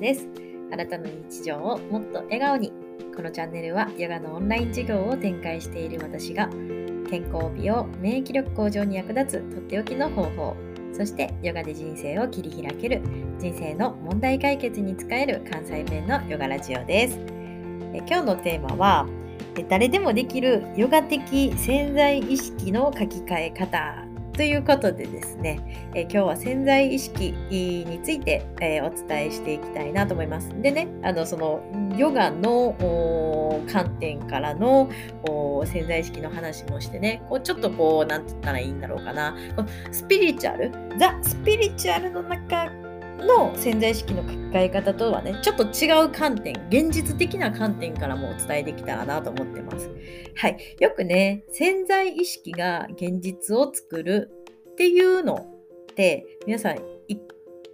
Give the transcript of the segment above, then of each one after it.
です。あなたの日常をもっと笑顔に。このチャンネルはヨガのオンライン授業を展開している私が健康美容免疫力向上に役立つとっておきの方法そしてヨガで人生を切り開ける人生の問題解決に使える関西弁のヨガラジオです。え今日のテーマは誰でもできるヨガ的潜在意識の書き換え方ということでですね、え今日は潜在意識について、えお伝えしていきたいなと思います。でね、あのそのヨガの観点からの潜在意識の話もしてね、こうちょっとこう、なんて言ったらいいんだろうかな、スピリチュアル、ザ・スピリチュアルの中の潜在意識の書き換え方とはね、ちょっと違う観点、現実的な観点からもお伝えできたらなと思ってます。はい。よくね、潜在意識が現実を作るっていうのって、皆さん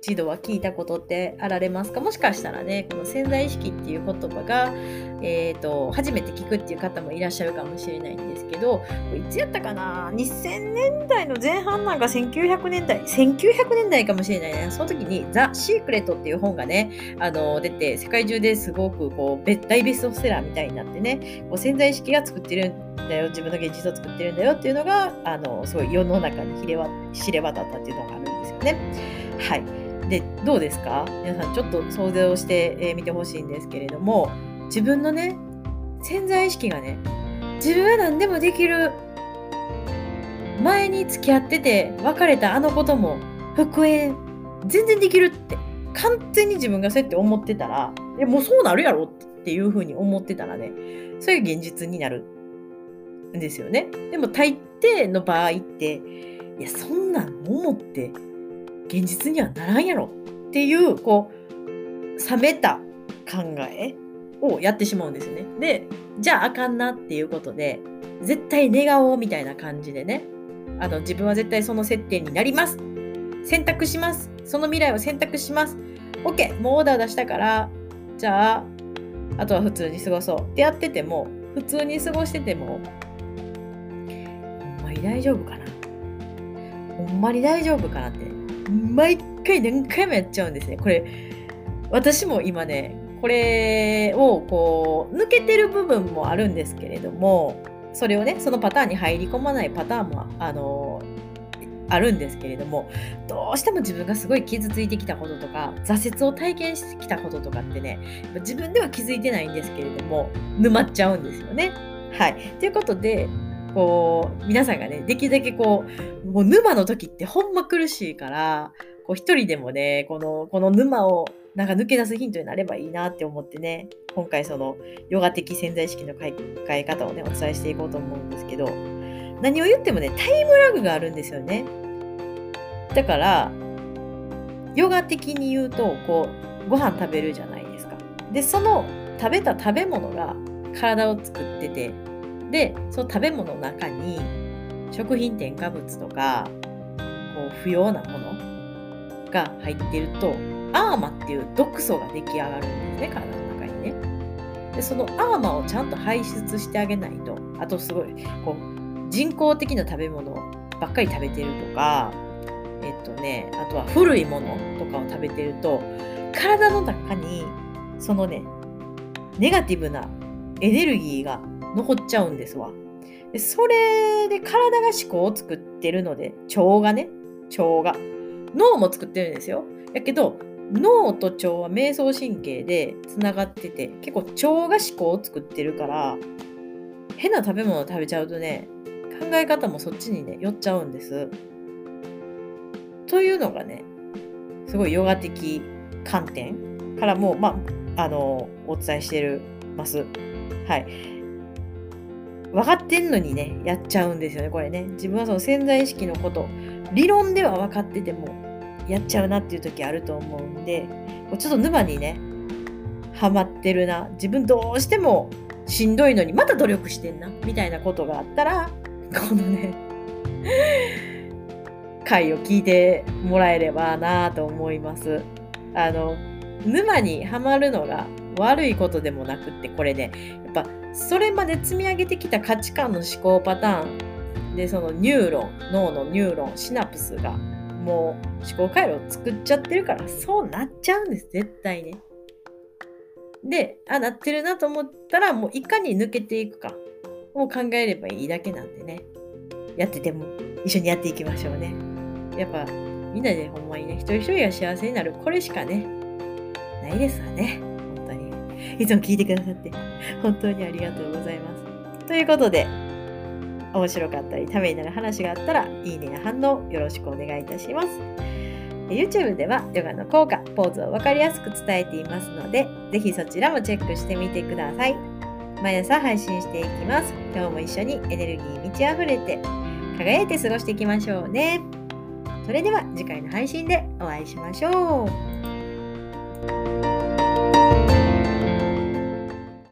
一度は聞いたことってあられますか？もしかしたらね、この潜在意識っていう言葉が、えーと、初めて聞くっていう方もいらっしゃるかもしれないんですけど、いつやったかな ?2000 年代の前半なんか1900年代、1900年代かもしれないね。その時にザ・シークレットっていう本がね、あの出て、世界中ですごくこう大ベストセラーみたいになってね、こう潜在意識が作ってるんだよ、自分の現実を作ってるんだよっていうのが、あのすごい世の中に知れ渡ったっていうのがあるんですよね。はい。でどうですか？皆さんちょっと想像してみ、てほしいんですけれども自分のね潜在意識がね自分は何でもできる前に付き合ってて別れたあのことも復縁全然できるって完全に自分がそうやって思ってたらいもうそうなるやろっていうふうに思ってたらねそういう現実になるんですよね。でも大抵の場合っていやそんなん思って現実にはならんやろっていうこう冷めた考えをやってしまうんですよね。でじゃああかんなっていうことで絶対寝顔みたいな感じでね。あの自分は絶対その接点になります。選択します。その未来を選択します。OK もうオーダー出したからじゃああとは普通に過ごそう。ってやってても普通に過ごしててもほんまに大丈夫かな。ほんまに大丈夫かなって。毎回何回もやっちゃうんですね。これ、私も今ね、これをこう、抜けてる部分もあるんですけれども、それをね、そのパターンに入り込まないパターンも、あの、あるんですけれども、どうしても自分がすごい傷ついてきたこととか、挫折を体験してきたこととかってね、自分では気づいてないんですけれども、沼っちゃうんですよね。はい。ということで、こう、皆さんがね、できるだけこう、もう沼の時ってほんま苦しいから、こう一人でもね、この、この沼をなんか抜け出すヒントになればいいなって思ってね、今回そのヨガ的潜在意識の変え方をね、お伝えしていこうと思うんですけど、何を言ってもね、タイムラグがあるんですよね。だから、ヨガ的に言うと、こう、ご飯食べるじゃないですか。で、その食べた食べ物が体を作ってて、でその食べ物の中に食品添加物とかこう不要なものが入ってるとアーマっていう毒素が出来上がるんですね体の中にね。でそのアーマをちゃんと排出してあげないとあとすごいこう人工的な食べ物ばっかり食べてるとかえっとねあとは古いものとかを食べてると体の中にそのねネガティブなエネルギーが残っちゃうんですわ。でそれで体が思考を作ってるので、腸がね、腸が。脳も作ってるんですよ。やけど、脳と腸は瞑想神経でつながってて、結構腸が思考を作ってるから、変な食べ物を食べちゃうとね、考え方もそっちにね、寄っちゃうんです。というのがね、すごいヨガ的観点からも、まあ、あの、お伝えしてるます。はい。分かってんのにね、やっちゃうんですよね、これね。自分はその潜在意識のこと、理論では分かってても、やっちゃうなっていう時あると思うんで、ちょっと沼にね、ハマってるな。自分どうしてもしんどいのに、また努力してんな。みたいなことがあったら、このね、回を聞いてもらえればなと思います。あの、沼にはまるのが悪いことでもなくって、これね、やっぱそれまで積み上げてきた価値観の思考パターンでそのニューロン脳のニューロンシナプスがもう思考回路を作っちゃってるからそうなっちゃうんです絶対ねで、あ、なってるなと思ったら、もういかに抜けていくかを考えればいいだけなんでね。やってても一緒にやっていきましょうね。やっぱみんなでほんまにね、一人一人が幸せになる、これしかね、ないですわね。いつも聞いてくださって、本当にありがとうございます。ということで、面白かったり、ためになる話があったら、いいねや反応よろしくお願いいたします。YouTube ではヨガの効果、ポーズを分かりやすく伝えていますので、ぜひそちらもチェックしてみてください。毎朝配信していきます。今日も一緒にエネルギー満ち溢れて、輝いて過ごしていきましょうね。それでは次回の配信でお会いしましょう。